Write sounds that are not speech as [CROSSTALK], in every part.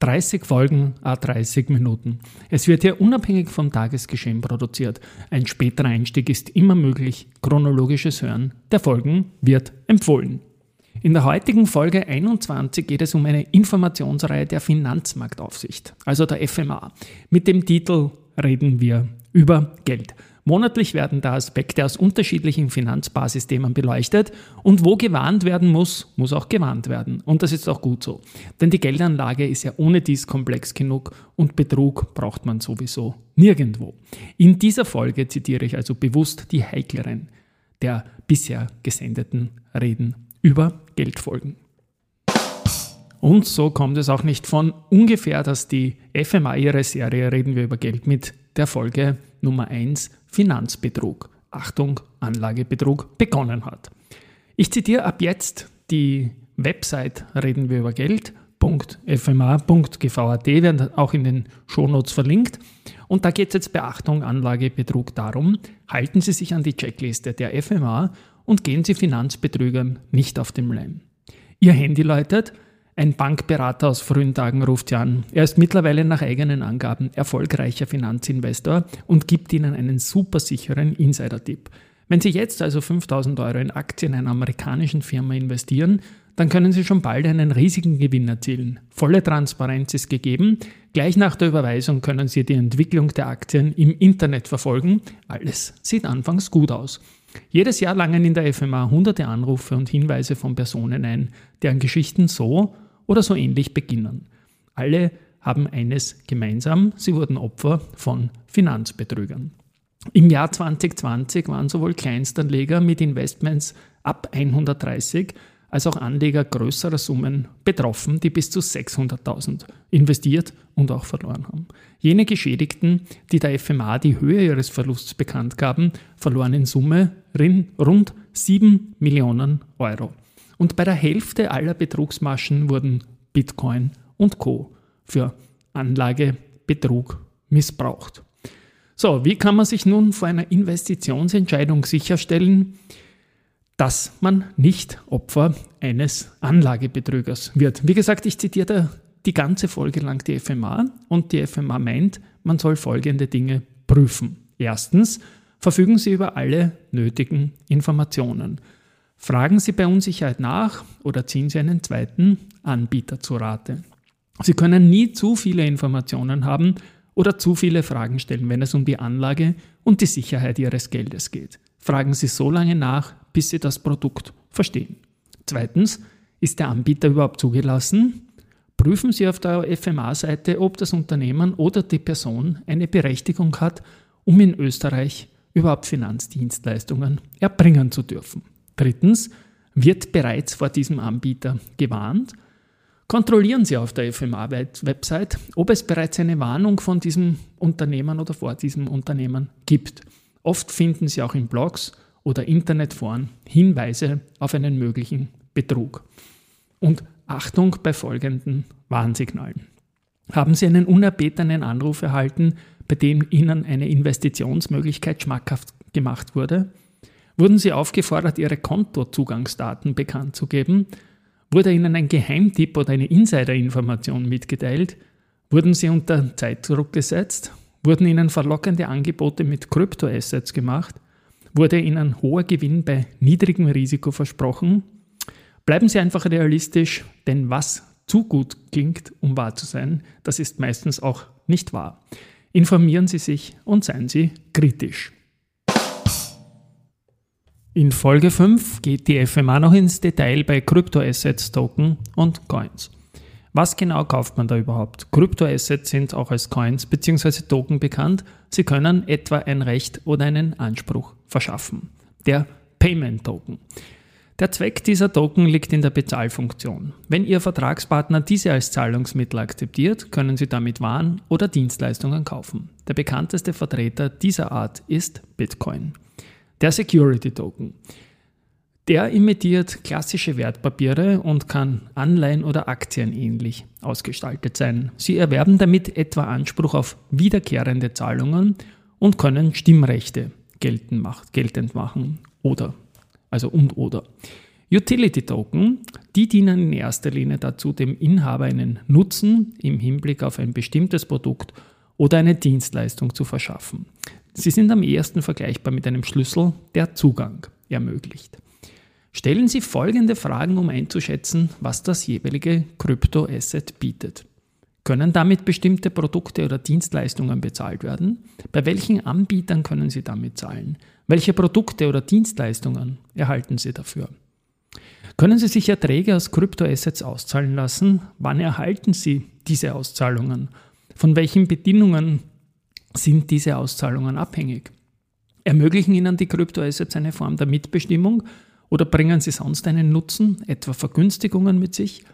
30 Folgen, a 30 Minuten. Es wird hier unabhängig vom Tagesgeschehen produziert. Ein späterer Einstieg ist immer möglich. Chronologisches Hören der Folgen wird empfohlen. In der heutigen Folge 21 geht es um eine Informationsreihe der Finanzmarktaufsicht, also der FMA. Mit dem Titel reden wir über Geld. Monatlich werden da Aspekte aus unterschiedlichen Finanzbasisthemen beleuchtet und wo gewarnt werden muss, muss auch gewarnt werden. Und das ist auch gut so. Denn die Geldanlage ist ja ohne dies komplex genug und Betrug braucht man sowieso nirgendwo. In dieser Folge zitiere ich also bewusst die heikleren der bisher gesendeten Reden über Geldfolgen. Und so kommt es auch nicht von ungefähr, dass die FMA ihre Serie Reden wir über Geld mit der Folge Nummer 1 Finanzbetrug, Achtung, Anlagebetrug begonnen hat. Ich zitiere ab jetzt die Website reden wir über Geld.fma.gvat, werden auch in den Shownotes verlinkt. Und da geht es jetzt bei Achtung, Anlagebetrug darum, halten Sie sich an die Checkliste der FMA und gehen Sie Finanzbetrügern nicht auf den Leim. Ihr Handy läutet, ein Bankberater aus frühen Tagen ruft Sie an. Er ist mittlerweile nach eigenen Angaben erfolgreicher Finanzinvestor und gibt Ihnen einen super sicheren Insider-Tipp. Wenn Sie jetzt also 5000 Euro in Aktien einer amerikanischen Firma investieren, dann können Sie schon bald einen riesigen Gewinn erzielen. Volle Transparenz ist gegeben. Gleich nach der Überweisung können Sie die Entwicklung der Aktien im Internet verfolgen. Alles sieht anfangs gut aus. Jedes Jahr langen in der FMA hunderte Anrufe und Hinweise von Personen ein, deren Geschichten so oder so ähnlich beginnen. Alle haben eines gemeinsam, sie wurden Opfer von Finanzbetrügern. Im Jahr 2020 waren sowohl Kleinstanleger mit Investments ab 130 als auch Anleger größerer Summen betroffen, die bis zu 600.000 investiert und auch verloren haben. Jene Geschädigten, die der FMA die Höhe ihres Verlusts bekannt gaben, verloren in Summe rund 7 Millionen Euro. Und bei der Hälfte aller Betrugsmaschen wurden Bitcoin und Co. für Anlagebetrug missbraucht. So, wie kann man sich nun vor einer Investitionsentscheidung sicherstellen, dass man nicht Opfer eines Anlagebetrügers wird? Wie gesagt, ich zitiere die ganze Folge lang die FMA und die FMA meint, man soll folgende Dinge prüfen. Erstens, verfügen Sie über alle nötigen Informationen. Fragen Sie bei Unsicherheit nach oder ziehen Sie einen zweiten Anbieter zu Rate. Sie können nie zu viele Informationen haben oder zu viele Fragen stellen, wenn es um die Anlage und die Sicherheit Ihres Geldes geht. Fragen Sie so lange nach, bis Sie das Produkt verstehen. Zweitens, ist der Anbieter überhaupt zugelassen? Prüfen Sie auf der FMA-Seite, ob das Unternehmen oder die Person eine Berechtigung hat, um in Österreich überhaupt Finanzdienstleistungen erbringen zu dürfen. Drittens, wird bereits vor diesem Anbieter gewarnt? Kontrollieren Sie auf der FMA-Website, ob es bereits eine Warnung von diesem Unternehmen oder vor diesem Unternehmen gibt. Oft finden Sie auch in Blogs oder Internetforen Hinweise auf einen möglichen Betrug. Und Achtung bei folgenden Warnsignalen. Haben Sie einen unerbetenen Anruf erhalten, bei dem Ihnen eine Investitionsmöglichkeit schmackhaft gemacht wurde? Wurden Sie aufgefordert, Ihre Kontozugangsdaten bekannt zu geben? Wurde Ihnen ein Geheimtipp oder eine Insiderinformation mitgeteilt? Wurden Sie unter Zeitdruck gesetzt? Wurden Ihnen verlockende Angebote mit Kryptoassets gemacht? Wurde Ihnen hoher Gewinn bei niedrigem Risiko versprochen? Bleiben Sie einfach realistisch, denn was zu gut klingt, um wahr zu sein, das ist meistens auch nicht wahr. Informieren Sie sich und seien Sie kritisch. In Folge 5 geht die FMA noch ins Detail bei Kryptoassets, Token und Coins. Was genau kauft man da überhaupt? Kryptoassets sind auch als Coins bzw. Token bekannt. Sie können etwa ein Recht oder einen Anspruch verschaffen. Der Payment Token. Der Zweck dieser Token liegt in der Bezahlfunktion. Wenn Ihr Vertragspartner diese als Zahlungsmittel akzeptiert, können Sie damit Waren oder Dienstleistungen kaufen. Der bekannteste Vertreter dieser Art ist Bitcoin. Der Security Token. Der imitiert klassische Wertpapiere und kann Anleihen oder Aktien ähnlich ausgestaltet sein. Sie erwerben damit etwa Anspruch auf wiederkehrende Zahlungen und können Stimmrechte geltend machen oder also und oder. Utility Token, die dienen in erster Linie dazu, dem Inhaber einen Nutzen im Hinblick auf ein bestimmtes Produkt oder eine Dienstleistung zu verschaffen. Sie sind am ehesten vergleichbar mit einem Schlüssel, der Zugang ermöglicht. Stellen Sie folgende Fragen, um einzuschätzen, was das jeweilige Kryptoasset bietet. Können damit bestimmte Produkte oder Dienstleistungen bezahlt werden? Bei welchen Anbietern können Sie damit zahlen? Welche Produkte oder Dienstleistungen erhalten Sie dafür? Können Sie sich Erträge aus Kryptoassets auszahlen lassen? Wann erhalten Sie diese Auszahlungen? Von welchen Bedingungen sind diese Auszahlungen abhängig? Ermöglichen Ihnen die Kryptoassets eine Form der Mitbestimmung oder bringen sie sonst einen Nutzen, etwa Vergünstigungen mit sich?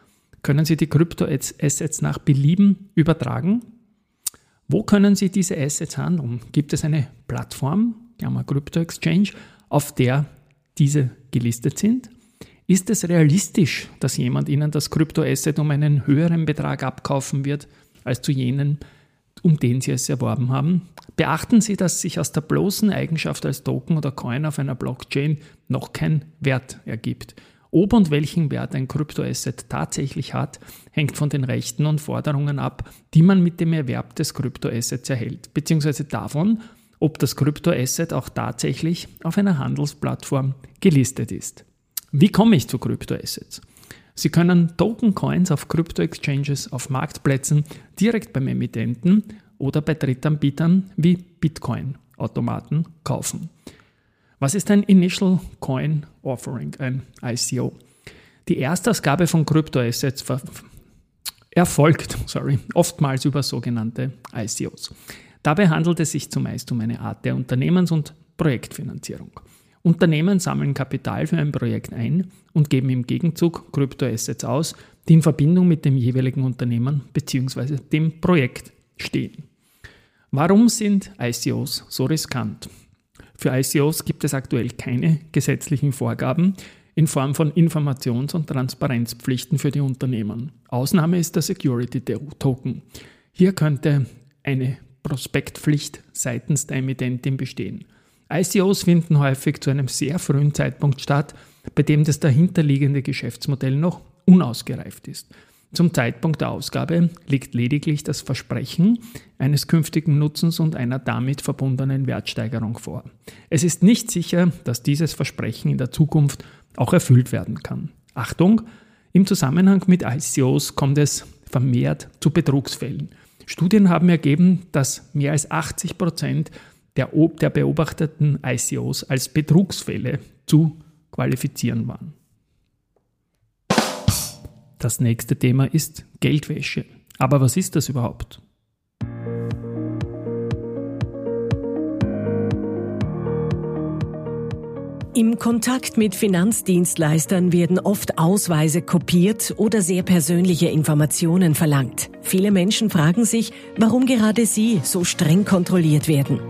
Können Sie die Kryptoassets nach Belieben übertragen? Wo können Sie diese Assets handeln? Gibt es eine Plattform, Klammer Crypto Exchange, auf der diese gelistet sind? Ist es realistisch, dass jemand Ihnen das Kryptoasset um einen höheren Betrag abkaufen wird als zu jenen, um den Sie es erworben haben? Beachten Sie, dass sich aus der bloßen Eigenschaft als Token oder Coin auf einer Blockchain noch kein Wert ergibt. Ob und welchen Wert ein Kryptoasset tatsächlich hat, hängt von den Rechten und Forderungen ab, die man mit dem Erwerb des Kryptoassets erhält, beziehungsweise davon, ob das Kryptoasset auch tatsächlich auf einer Handelsplattform gelistet ist. Wie komme ich zu Kryptoassets? Sie können Token-Coins auf Krypto-Exchanges, auf Marktplätzen, direkt beim Emittenten oder bei Drittanbietern wie Bitcoin-Automaten kaufen. Was ist ein Initial Coin Offering, ein ICO? Die Erstausgabe von Kryptoassets erfolgt [LAUGHS] sorry, oftmals über sogenannte ICOs. Dabei handelt es sich zumeist um eine Art der Unternehmens- und Projektfinanzierung. Unternehmen sammeln Kapital für ein Projekt ein und geben im Gegenzug Kryptoassets aus, die in Verbindung mit dem jeweiligen Unternehmen bzw. dem Projekt stehen. Warum sind ICOs so riskant? Für ICOs gibt es aktuell keine gesetzlichen Vorgaben in Form von Informations- und Transparenzpflichten für die Unternehmen. Ausnahme ist der Security Token. Hier könnte eine Prospektpflicht seitens der Emittentin bestehen. ICOs finden häufig zu einem sehr frühen Zeitpunkt statt, bei dem das dahinterliegende Geschäftsmodell noch unausgereift ist. Zum Zeitpunkt der Ausgabe liegt lediglich das Versprechen eines künftigen Nutzens und einer damit verbundenen Wertsteigerung vor. Es ist nicht sicher, dass dieses Versprechen in der Zukunft auch erfüllt werden kann. Achtung, im Zusammenhang mit ICOs kommt es vermehrt zu Betrugsfällen. Studien haben ergeben, dass mehr als 80 Prozent der, der beobachteten ICOs als Betrugsfälle zu qualifizieren waren. Das nächste Thema ist Geldwäsche. Aber was ist das überhaupt? Im Kontakt mit Finanzdienstleistern werden oft Ausweise kopiert oder sehr persönliche Informationen verlangt. Viele Menschen fragen sich, warum gerade sie so streng kontrolliert werden.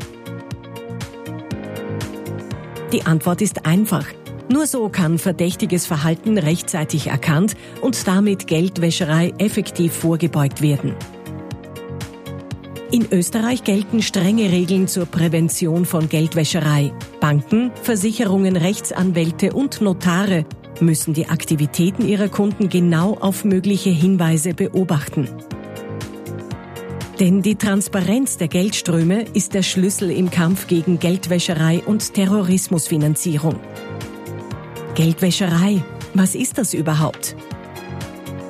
Die Antwort ist einfach. Nur so kann verdächtiges Verhalten rechtzeitig erkannt und damit Geldwäscherei effektiv vorgebeugt werden. In Österreich gelten strenge Regeln zur Prävention von Geldwäscherei. Banken, Versicherungen, Rechtsanwälte und Notare müssen die Aktivitäten ihrer Kunden genau auf mögliche Hinweise beobachten. Denn die Transparenz der Geldströme ist der Schlüssel im Kampf gegen Geldwäscherei und Terrorismusfinanzierung. Geldwäscherei. Was ist das überhaupt?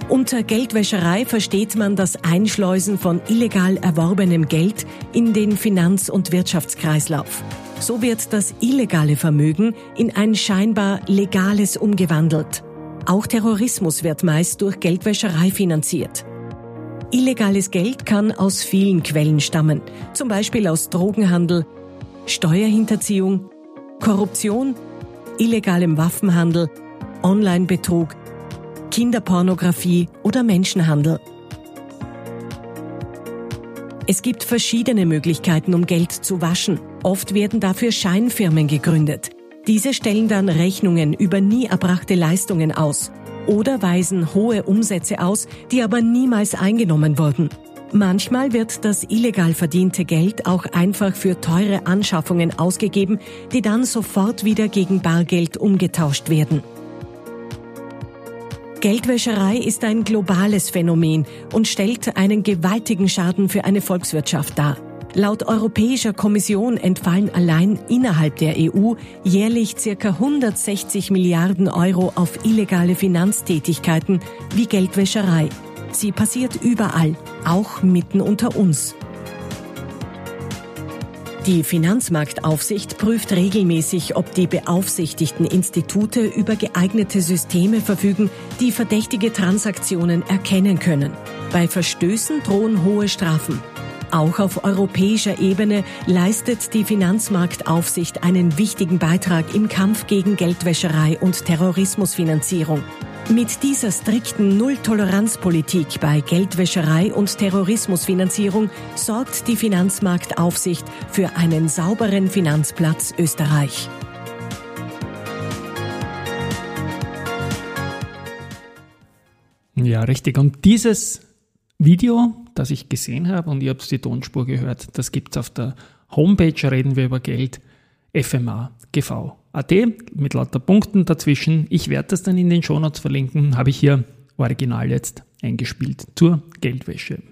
Unter Geldwäscherei versteht man das Einschleusen von illegal erworbenem Geld in den Finanz- und Wirtschaftskreislauf. So wird das illegale Vermögen in ein scheinbar legales umgewandelt. Auch Terrorismus wird meist durch Geldwäscherei finanziert. Illegales Geld kann aus vielen Quellen stammen, zum Beispiel aus Drogenhandel, Steuerhinterziehung, Korruption illegalem Waffenhandel, Online-Betrug, Kinderpornografie oder Menschenhandel. Es gibt verschiedene Möglichkeiten, um Geld zu waschen. Oft werden dafür Scheinfirmen gegründet. Diese stellen dann Rechnungen über nie erbrachte Leistungen aus oder weisen hohe Umsätze aus, die aber niemals eingenommen wurden. Manchmal wird das illegal verdiente Geld auch einfach für teure Anschaffungen ausgegeben, die dann sofort wieder gegen Bargeld umgetauscht werden. Geldwäscherei ist ein globales Phänomen und stellt einen gewaltigen Schaden für eine Volkswirtschaft dar. Laut Europäischer Kommission entfallen allein innerhalb der EU jährlich circa 160 Milliarden Euro auf illegale Finanztätigkeiten wie Geldwäscherei. Sie passiert überall, auch mitten unter uns. Die Finanzmarktaufsicht prüft regelmäßig, ob die beaufsichtigten Institute über geeignete Systeme verfügen, die verdächtige Transaktionen erkennen können. Bei Verstößen drohen hohe Strafen. Auch auf europäischer Ebene leistet die Finanzmarktaufsicht einen wichtigen Beitrag im Kampf gegen Geldwäscherei und Terrorismusfinanzierung. Mit dieser strikten Null-Toleranz-Politik bei Geldwäscherei und Terrorismusfinanzierung sorgt die Finanzmarktaufsicht für einen sauberen Finanzplatz Österreich. Ja, richtig. Und dieses Video, das ich gesehen habe, und ihr habt die Tonspur gehört, das gibt es auf der Homepage, reden wir über Geld, FMA.gv.at mit lauter Punkten dazwischen. Ich werde das dann in den Shownotes verlinken, habe ich hier original jetzt eingespielt zur Geldwäsche.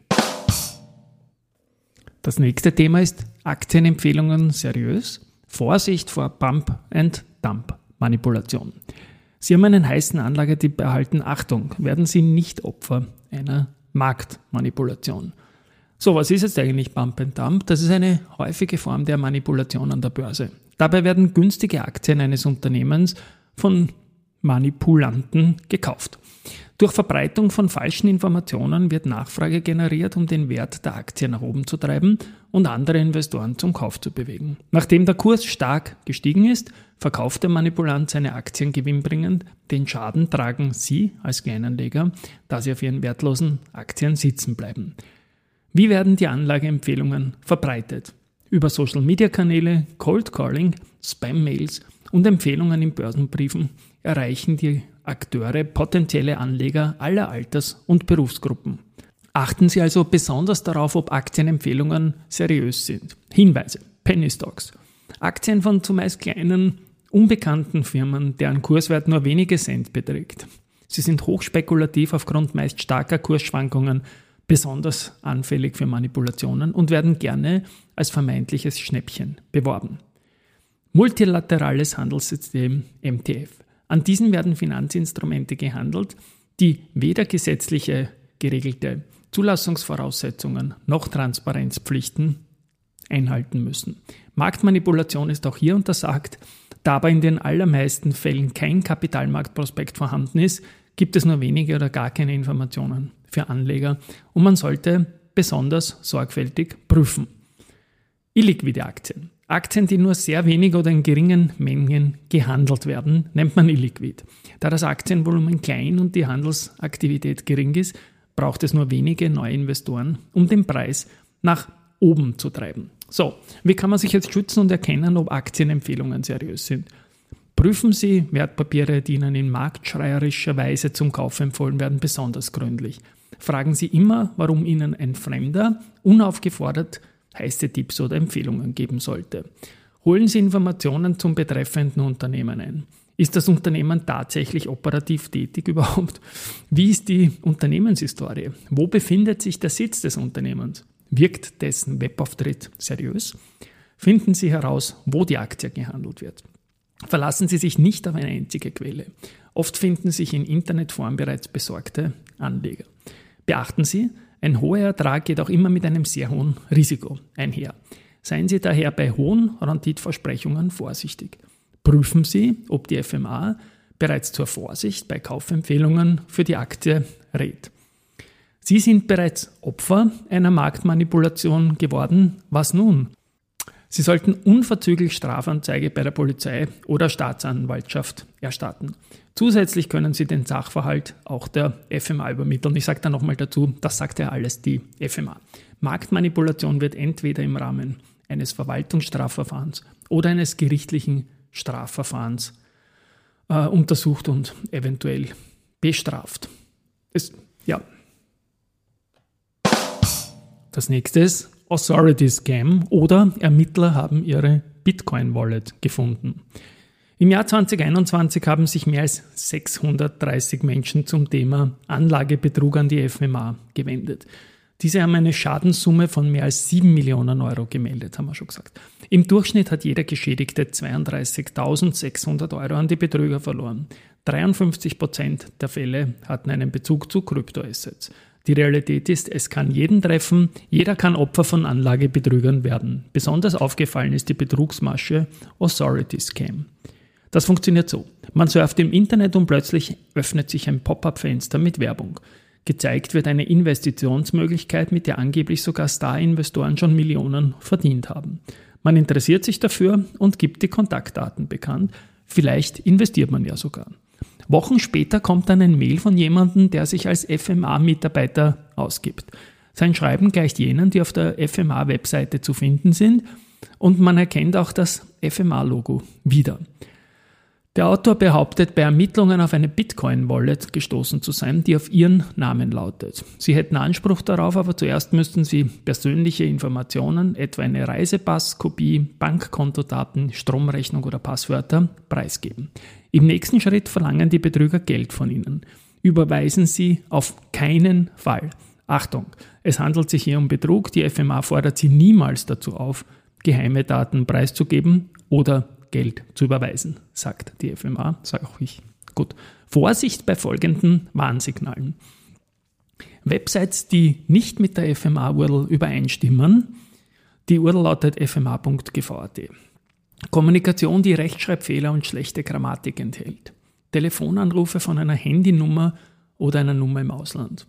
Das nächste Thema ist Aktienempfehlungen seriös. Vorsicht vor Pump and Dump Manipulation. Sie haben einen heißen Anlagetipp erhalten. Achtung, werden Sie nicht Opfer einer Marktmanipulation. So, was ist jetzt eigentlich Pump and Dump? Das ist eine häufige Form der Manipulation an der Börse. Dabei werden günstige Aktien eines Unternehmens von Manipulanten gekauft. Durch Verbreitung von falschen Informationen wird Nachfrage generiert, um den Wert der Aktie nach oben zu treiben und andere Investoren zum Kauf zu bewegen. Nachdem der Kurs stark gestiegen ist, verkauft der Manipulant seine Aktien gewinnbringend. Den Schaden tragen Sie als Kleinanleger, da Sie auf Ihren wertlosen Aktien sitzen bleiben. Wie werden die Anlageempfehlungen verbreitet? Über Social-Media-Kanäle, Cold Calling, Spam-Mails und Empfehlungen in Börsenbriefen erreichen die Akteure potenzielle Anleger aller Alters- und Berufsgruppen. Achten Sie also besonders darauf, ob Aktienempfehlungen seriös sind. Hinweise: Penny Stocks. Aktien von zumeist kleinen, unbekannten Firmen, deren Kurswert nur wenige Cent beträgt. Sie sind hochspekulativ aufgrund meist starker Kursschwankungen, besonders anfällig für Manipulationen und werden gerne als vermeintliches Schnäppchen beworben. Multilaterales Handelssystem MTF. An diesen werden Finanzinstrumente gehandelt, die weder gesetzliche geregelte Zulassungsvoraussetzungen noch Transparenzpflichten einhalten müssen. Marktmanipulation ist auch hier untersagt. Da aber in den allermeisten Fällen kein Kapitalmarktprospekt vorhanden ist, gibt es nur wenige oder gar keine Informationen für Anleger und man sollte besonders sorgfältig prüfen. Illiquide Aktien. Aktien, die nur sehr wenig oder in geringen Mengen gehandelt werden, nennt man illiquid. Da das Aktienvolumen klein und die Handelsaktivität gering ist, braucht es nur wenige neue Investoren, um den Preis nach oben zu treiben. So, wie kann man sich jetzt schützen und erkennen, ob Aktienempfehlungen seriös sind? Prüfen Sie Wertpapiere, die Ihnen in marktschreierischer Weise zum Kauf empfohlen werden, besonders gründlich. Fragen Sie immer, warum Ihnen ein Fremder unaufgefordert heiße Tipps oder Empfehlungen geben sollte. Holen Sie Informationen zum betreffenden Unternehmen ein. Ist das Unternehmen tatsächlich operativ tätig überhaupt? Wie ist die Unternehmenshistorie? Wo befindet sich der Sitz des Unternehmens? Wirkt dessen Webauftritt seriös? Finden Sie heraus, wo die Aktie gehandelt wird. Verlassen Sie sich nicht auf eine einzige Quelle. Oft finden sich in Internetform bereits besorgte Anleger. Beachten Sie, ein hoher Ertrag geht auch immer mit einem sehr hohen Risiko einher. Seien Sie daher bei hohen Renditversprechungen vorsichtig. Prüfen Sie, ob die FMA bereits zur Vorsicht bei Kaufempfehlungen für die Aktie rät. Sie sind bereits Opfer einer Marktmanipulation geworden. Was nun? Sie sollten unverzüglich Strafanzeige bei der Polizei oder Staatsanwaltschaft erstatten. Zusätzlich können Sie den Sachverhalt auch der FMA übermitteln. Ich sage da nochmal dazu, das sagt ja alles die FMA. Marktmanipulation wird entweder im Rahmen eines Verwaltungsstrafverfahrens oder eines gerichtlichen Strafverfahrens äh, untersucht und eventuell bestraft. Es, ja. Das nächste ist Authority Scam oder Ermittler haben ihre Bitcoin-Wallet gefunden. Im Jahr 2021 haben sich mehr als 630 Menschen zum Thema Anlagebetrug an die FMA gewendet. Diese haben eine Schadenssumme von mehr als 7 Millionen Euro gemeldet, haben wir schon gesagt. Im Durchschnitt hat jeder Geschädigte 32.600 Euro an die Betrüger verloren. 53 Prozent der Fälle hatten einen Bezug zu Kryptoassets. Die Realität ist, es kann jeden treffen, jeder kann Opfer von Anlagebetrügern werden. Besonders aufgefallen ist die Betrugsmasche Authority Scam. Das funktioniert so. Man surft im Internet und plötzlich öffnet sich ein Pop-up-Fenster mit Werbung. Gezeigt wird eine Investitionsmöglichkeit, mit der angeblich sogar Star-Investoren schon Millionen verdient haben. Man interessiert sich dafür und gibt die Kontaktdaten bekannt. Vielleicht investiert man ja sogar. Wochen später kommt dann ein Mail von jemandem, der sich als FMA-Mitarbeiter ausgibt. Sein Schreiben gleicht jenen, die auf der FMA-Webseite zu finden sind und man erkennt auch das FMA-Logo wieder. Der Autor behauptet, bei Ermittlungen auf eine Bitcoin-Wallet gestoßen zu sein, die auf ihren Namen lautet. Sie hätten Anspruch darauf, aber zuerst müssten sie persönliche Informationen, etwa eine Reisepasskopie, Bankkontodaten, Stromrechnung oder Passwörter, preisgeben. Im nächsten Schritt verlangen die Betrüger Geld von ihnen. Überweisen sie auf keinen Fall. Achtung, es handelt sich hier um Betrug. Die FMA fordert sie niemals dazu auf, geheime Daten preiszugeben oder Geld zu überweisen, sagt die FMA, sage auch ich. Gut. Vorsicht bei folgenden Warnsignalen. Websites, die nicht mit der FMA-URL übereinstimmen, die URL lautet fma.gv.at. Kommunikation, die Rechtschreibfehler und schlechte Grammatik enthält. Telefonanrufe von einer Handynummer oder einer Nummer im Ausland.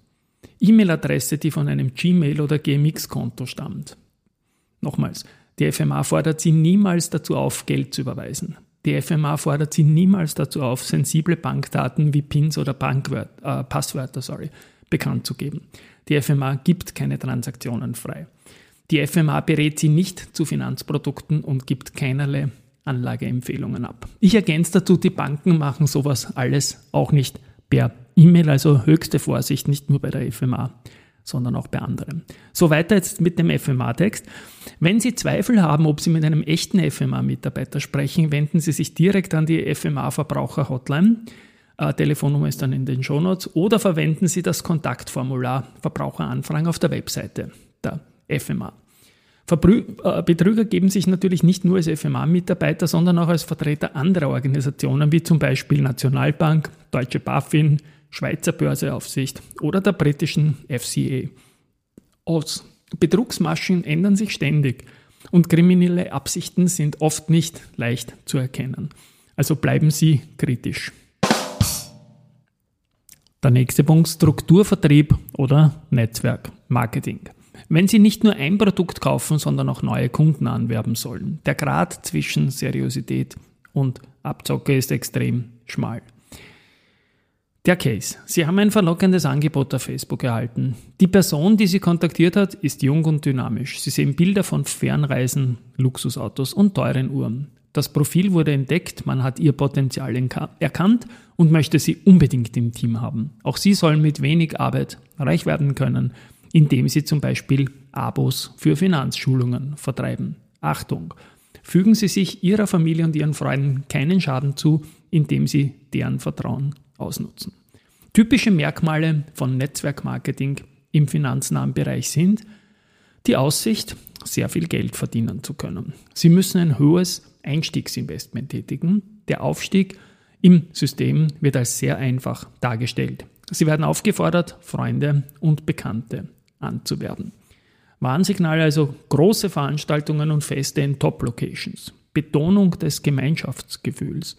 E-Mail-Adresse, die von einem Gmail- oder GMX-Konto stammt. Nochmals, die FMA fordert Sie niemals dazu auf, Geld zu überweisen. Die FMA fordert Sie niemals dazu auf, sensible Bankdaten wie PINs oder Bankwört, äh, Passwörter sorry, bekannt zu geben. Die FMA gibt keine Transaktionen frei. Die FMA berät Sie nicht zu Finanzprodukten und gibt keinerlei Anlageempfehlungen ab. Ich ergänze dazu, die Banken machen sowas alles auch nicht per E-Mail, also höchste Vorsicht, nicht nur bei der FMA sondern auch bei anderen. So weiter jetzt mit dem FMA-Text. Wenn Sie Zweifel haben, ob Sie mit einem echten FMA-Mitarbeiter sprechen, wenden Sie sich direkt an die FMA-Verbraucher-Hotline. Äh, Telefonnummer ist dann in den Shownotes. Oder verwenden Sie das Kontaktformular Verbraucheranfragen auf der Webseite der FMA. Verbrü äh, Betrüger geben sich natürlich nicht nur als FMA-Mitarbeiter, sondern auch als Vertreter anderer Organisationen, wie zum Beispiel Nationalbank, Deutsche BaFin, Schweizer Börseaufsicht oder der britischen FCA. Aus. Betrugsmaschen ändern sich ständig und kriminelle Absichten sind oft nicht leicht zu erkennen. Also bleiben Sie kritisch. Der nächste Punkt, Strukturvertrieb oder Netzwerkmarketing. Wenn Sie nicht nur ein Produkt kaufen, sondern auch neue Kunden anwerben sollen, der Grad zwischen Seriosität und Abzocke ist extrem schmal. Der Case. Sie haben ein verlockendes Angebot auf Facebook erhalten. Die Person, die Sie kontaktiert hat, ist jung und dynamisch. Sie sehen Bilder von Fernreisen, Luxusautos und teuren Uhren. Das Profil wurde entdeckt, man hat ihr Potenzial erkannt und möchte sie unbedingt im Team haben. Auch sie sollen mit wenig Arbeit reich werden können, indem sie zum Beispiel Abos für Finanzschulungen vertreiben. Achtung! Fügen Sie sich Ihrer Familie und Ihren Freunden keinen Schaden zu, indem Sie deren Vertrauen ausnutzen. Typische Merkmale von Netzwerkmarketing im finanznahen Bereich sind die Aussicht, sehr viel Geld verdienen zu können. Sie müssen ein hohes Einstiegsinvestment tätigen. Der Aufstieg im System wird als sehr einfach dargestellt. Sie werden aufgefordert, Freunde und Bekannte anzuwerben. Warnsignal also große Veranstaltungen und Feste in Top-Locations. Betonung des Gemeinschaftsgefühls.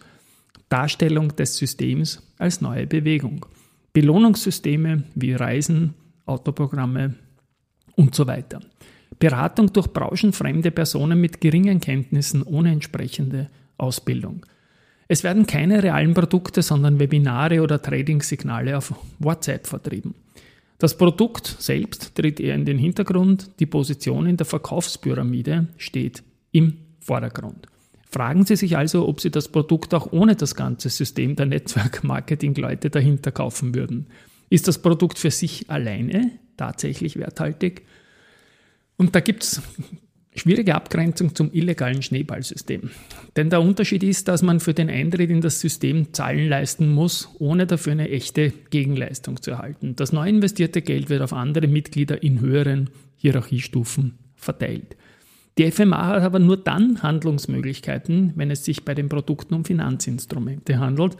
Darstellung des Systems als neue Bewegung. Belohnungssysteme wie Reisen, Autoprogramme und so weiter. Beratung durch branchenfremde Personen mit geringen Kenntnissen ohne entsprechende Ausbildung. Es werden keine realen Produkte, sondern Webinare oder Trading-Signale auf WhatsApp vertrieben. Das Produkt selbst tritt eher in den Hintergrund, die Position in der Verkaufspyramide steht im Vordergrund. Fragen Sie sich also, ob Sie das Produkt auch ohne das ganze System der Netzwerk-Marketing-Leute dahinter kaufen würden. Ist das Produkt für sich alleine tatsächlich werthaltig? Und da gibt es schwierige Abgrenzung zum illegalen Schneeballsystem. Denn der Unterschied ist, dass man für den Eintritt in das System Zahlen leisten muss, ohne dafür eine echte Gegenleistung zu erhalten. Das neu investierte Geld wird auf andere Mitglieder in höheren Hierarchiestufen verteilt. Die FMA hat aber nur dann Handlungsmöglichkeiten, wenn es sich bei den Produkten um Finanzinstrumente handelt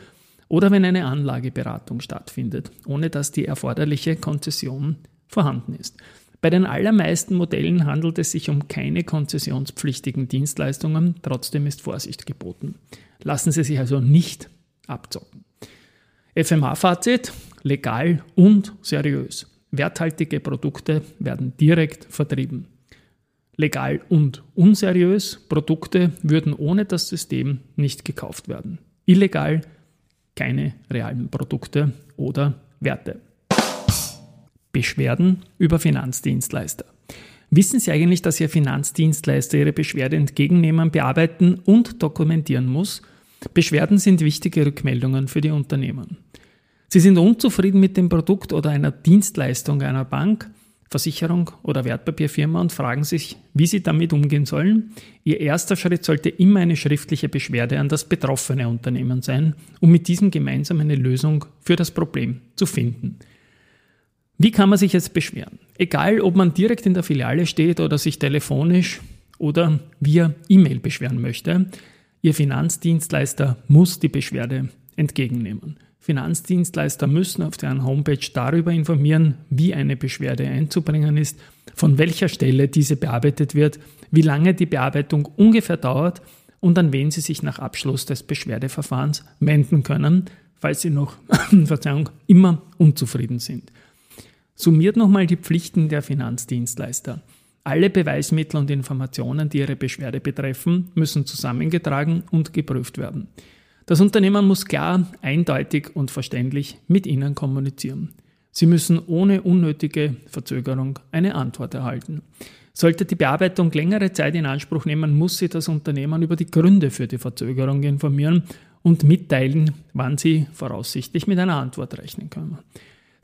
oder wenn eine Anlageberatung stattfindet, ohne dass die erforderliche Konzession vorhanden ist. Bei den allermeisten Modellen handelt es sich um keine konzessionspflichtigen Dienstleistungen, trotzdem ist Vorsicht geboten. Lassen Sie sich also nicht abzocken. FMA-Fazit, legal und seriös. Werthaltige Produkte werden direkt vertrieben. Legal und unseriös, Produkte würden ohne das System nicht gekauft werden. Illegal, keine realen Produkte oder Werte. Beschwerden über Finanzdienstleister. Wissen Sie eigentlich, dass Ihr Finanzdienstleister Ihre Beschwerde entgegennehmen, bearbeiten und dokumentieren muss? Beschwerden sind wichtige Rückmeldungen für die Unternehmen. Sie sind unzufrieden mit dem Produkt oder einer Dienstleistung einer Bank, Versicherung oder Wertpapierfirma und fragen sich, wie Sie damit umgehen sollen. Ihr erster Schritt sollte immer eine schriftliche Beschwerde an das betroffene Unternehmen sein, um mit diesem gemeinsam eine Lösung für das Problem zu finden. Wie kann man sich jetzt beschweren? Egal, ob man direkt in der Filiale steht oder sich telefonisch oder via E-Mail beschweren möchte, Ihr Finanzdienstleister muss die Beschwerde entgegennehmen. Finanzdienstleister müssen auf deren Homepage darüber informieren, wie eine Beschwerde einzubringen ist, von welcher Stelle diese bearbeitet wird, wie lange die Bearbeitung ungefähr dauert und an wen Sie sich nach Abschluss des Beschwerdeverfahrens wenden können, falls Sie noch [LAUGHS] Verzeihung, immer unzufrieden sind. Summiert nochmal die Pflichten der Finanzdienstleister. Alle Beweismittel und Informationen, die Ihre Beschwerde betreffen, müssen zusammengetragen und geprüft werden. Das Unternehmen muss klar, eindeutig und verständlich mit Ihnen kommunizieren. Sie müssen ohne unnötige Verzögerung eine Antwort erhalten. Sollte die Bearbeitung längere Zeit in Anspruch nehmen, muss Sie das Unternehmen über die Gründe für die Verzögerung informieren und mitteilen, wann Sie voraussichtlich mit einer Antwort rechnen können.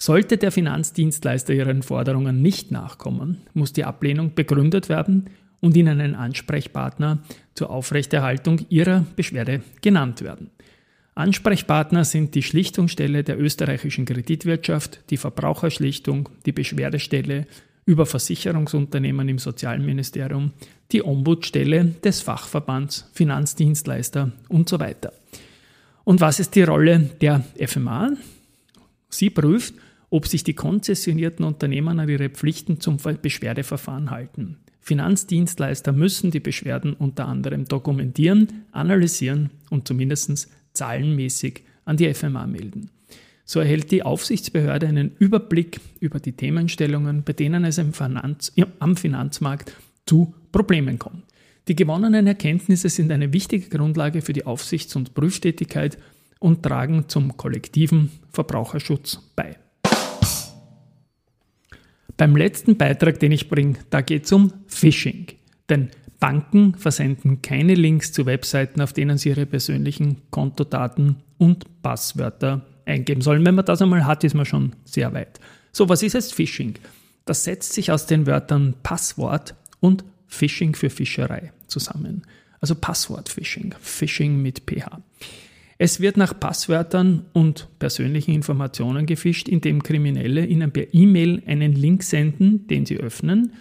Sollte der Finanzdienstleister Ihren Forderungen nicht nachkommen, muss die Ablehnung begründet werden und Ihnen ein Ansprechpartner zur Aufrechterhaltung Ihrer Beschwerde genannt werden. Ansprechpartner sind die Schlichtungsstelle der österreichischen Kreditwirtschaft, die Verbraucherschlichtung, die Beschwerdestelle über Versicherungsunternehmen im Sozialministerium, die Ombudsstelle des Fachverbands Finanzdienstleister und so weiter. Und was ist die Rolle der FMA? Sie prüft, ob sich die konzessionierten Unternehmen an ihre Pflichten zum Beschwerdeverfahren halten. Finanzdienstleister müssen die Beschwerden unter anderem dokumentieren, analysieren und zumindest zahlenmäßig an die FMA melden. So erhält die Aufsichtsbehörde einen Überblick über die Themenstellungen, bei denen es Finanz, am Finanzmarkt zu Problemen kommt. Die gewonnenen Erkenntnisse sind eine wichtige Grundlage für die Aufsichts- und Prüftätigkeit und tragen zum kollektiven Verbraucherschutz bei. Beim letzten Beitrag, den ich bringe, da geht es um Phishing. Denn Banken versenden keine Links zu Webseiten, auf denen sie ihre persönlichen Kontodaten und Passwörter eingeben sollen. Wenn man das einmal hat, ist man schon sehr weit. So, was ist jetzt Phishing? Das setzt sich aus den Wörtern Passwort und Phishing für Fischerei zusammen. Also Passwort-Phishing, Phishing mit PH. Es wird nach Passwörtern und persönlichen Informationen gefischt, indem Kriminelle Ihnen per E-Mail einen Link senden, den Sie öffnen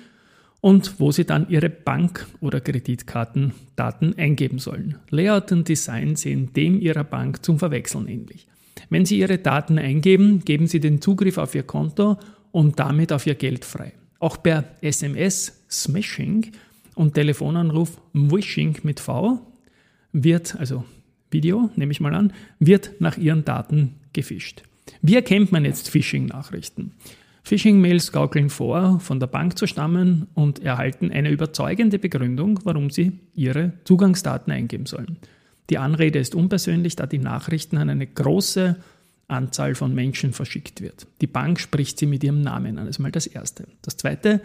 und wo Sie dann Ihre Bank- oder Kreditkartendaten eingeben sollen. Layout und Design sehen dem Ihrer Bank zum Verwechseln ähnlich. Wenn Sie Ihre Daten eingeben, geben Sie den Zugriff auf Ihr Konto und damit auf Ihr Geld frei. Auch per SMS Smashing und Telefonanruf Wishing mit V wird, also Video, nehme ich mal an, wird nach Ihren Daten gefischt. Wie erkennt man jetzt Phishing-Nachrichten? Phishing-Mails gaukeln vor, von der Bank zu stammen und erhalten eine überzeugende Begründung, warum sie ihre Zugangsdaten eingeben sollen. Die Anrede ist unpersönlich, da die Nachrichten an eine große Anzahl von Menschen verschickt wird. Die Bank spricht sie mit ihrem Namen an. Das ist mal das Erste. Das Zweite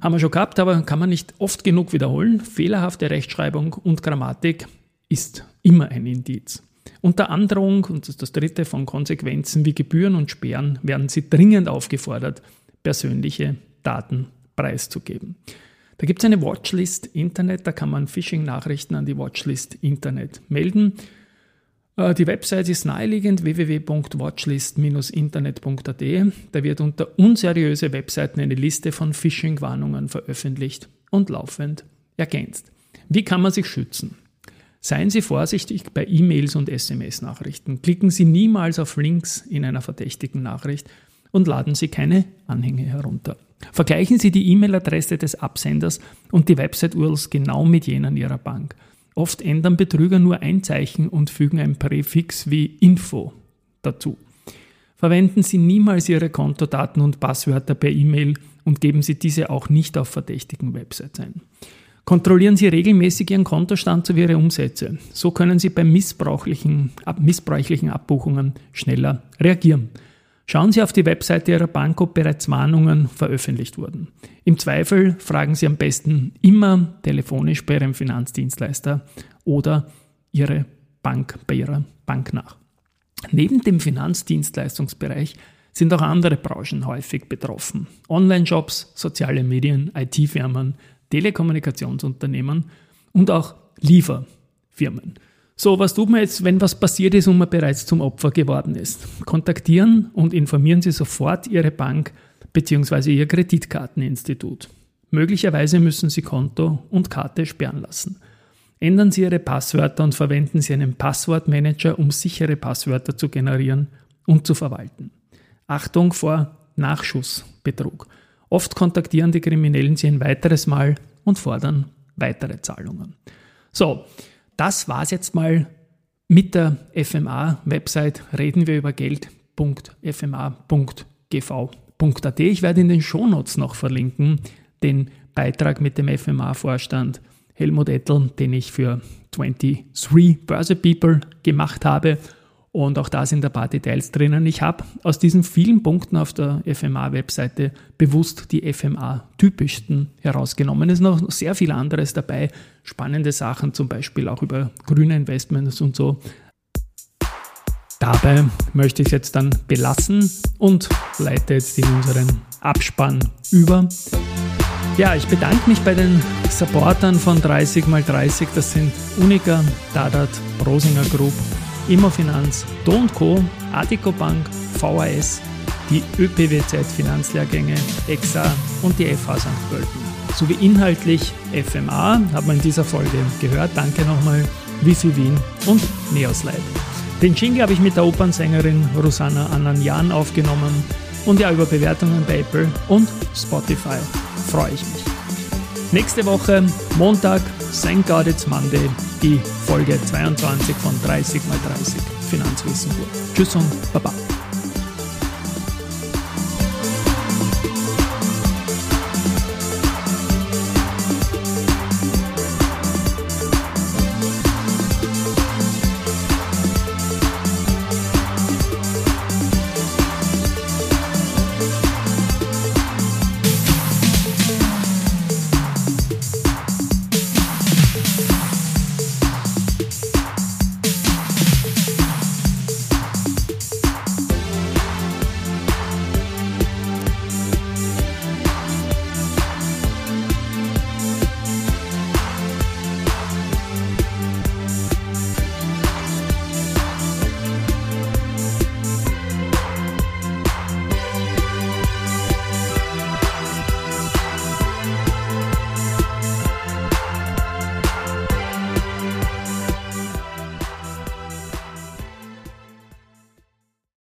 haben wir schon gehabt, aber kann man nicht oft genug wiederholen. Fehlerhafte Rechtschreibung und Grammatik ist immer ein Indiz. Unter Androhung, und das ist das dritte, von Konsequenzen wie Gebühren und Sperren werden Sie dringend aufgefordert, persönliche Daten preiszugeben. Da gibt es eine Watchlist Internet, da kann man Phishing-Nachrichten an die Watchlist Internet melden. Äh, die Website ist naheliegend www.watchlist-internet.at. Da wird unter unseriöse Webseiten eine Liste von Phishing-Warnungen veröffentlicht und laufend ergänzt. Wie kann man sich schützen? Seien Sie vorsichtig bei E-Mails und SMS-Nachrichten. Klicken Sie niemals auf Links in einer verdächtigen Nachricht und laden Sie keine Anhänge herunter. Vergleichen Sie die E-Mail-Adresse des Absenders und die Website-URLs genau mit jenen Ihrer Bank. Oft ändern Betrüger nur ein Zeichen und fügen ein Präfix wie Info dazu. Verwenden Sie niemals Ihre Kontodaten und Passwörter per E-Mail und geben Sie diese auch nicht auf verdächtigen Websites ein. Kontrollieren Sie regelmäßig Ihren Kontostand sowie Ihre Umsätze. So können Sie bei missbräuchlichen, missbräuchlichen Abbuchungen schneller reagieren. Schauen Sie auf die Webseite Ihrer Bank, ob bereits Warnungen veröffentlicht wurden. Im Zweifel fragen Sie am besten immer telefonisch bei Ihrem Finanzdienstleister oder Ihre Bank bei Ihrer Bank nach. Neben dem Finanzdienstleistungsbereich sind auch andere Branchen häufig betroffen. Online-Shops, soziale Medien, IT-Firmen, Telekommunikationsunternehmen und auch Lieferfirmen. So, was tut man jetzt, wenn was passiert ist und man bereits zum Opfer geworden ist? Kontaktieren und informieren Sie sofort Ihre Bank bzw. Ihr Kreditkarteninstitut. Möglicherweise müssen Sie Konto und Karte sperren lassen. Ändern Sie Ihre Passwörter und verwenden Sie einen Passwortmanager, um sichere Passwörter zu generieren und zu verwalten. Achtung vor Nachschussbetrug. Oft kontaktieren die Kriminellen Sie ein weiteres Mal und fordern weitere Zahlungen. So, das war's jetzt mal mit der FMA-Website. Reden wir über geld.fma.gv.at. Ich werde in den Shownotes noch verlinken den Beitrag mit dem FMA-Vorstand Helmut Ettel, den ich für 23 Börse People gemacht habe und auch da sind ein paar Details drinnen. Ich habe aus diesen vielen Punkten auf der FMA-Webseite bewusst die FMA-typischsten herausgenommen. Es ist noch sehr viel anderes dabei. Spannende Sachen, zum Beispiel auch über grüne Investments und so. Dabei möchte ich es jetzt dann belassen und leite jetzt in unseren Abspann über. Ja, ich bedanke mich bei den Supportern von 30x30. Das sind Unica, Dadat, Brosinger Group, Immofinanz, Do Co., Adico Bank, VAS, die ÖPWZ Finanzlehrgänge, EXA und die FH St. Pölten. Sowie inhaltlich FMA, hat man in dieser Folge gehört. Danke nochmal, Wifi Wien und Neoslight. Den Jingle habe ich mit der Opernsängerin Rosanna Ananjan aufgenommen und ja, über Bewertungen bei Apple und Spotify freue ich mich. Nächste Woche, Montag, Thank God Monday, die Folge 22 von 30 x 30 Finanzwissen. Tschüss und Baba.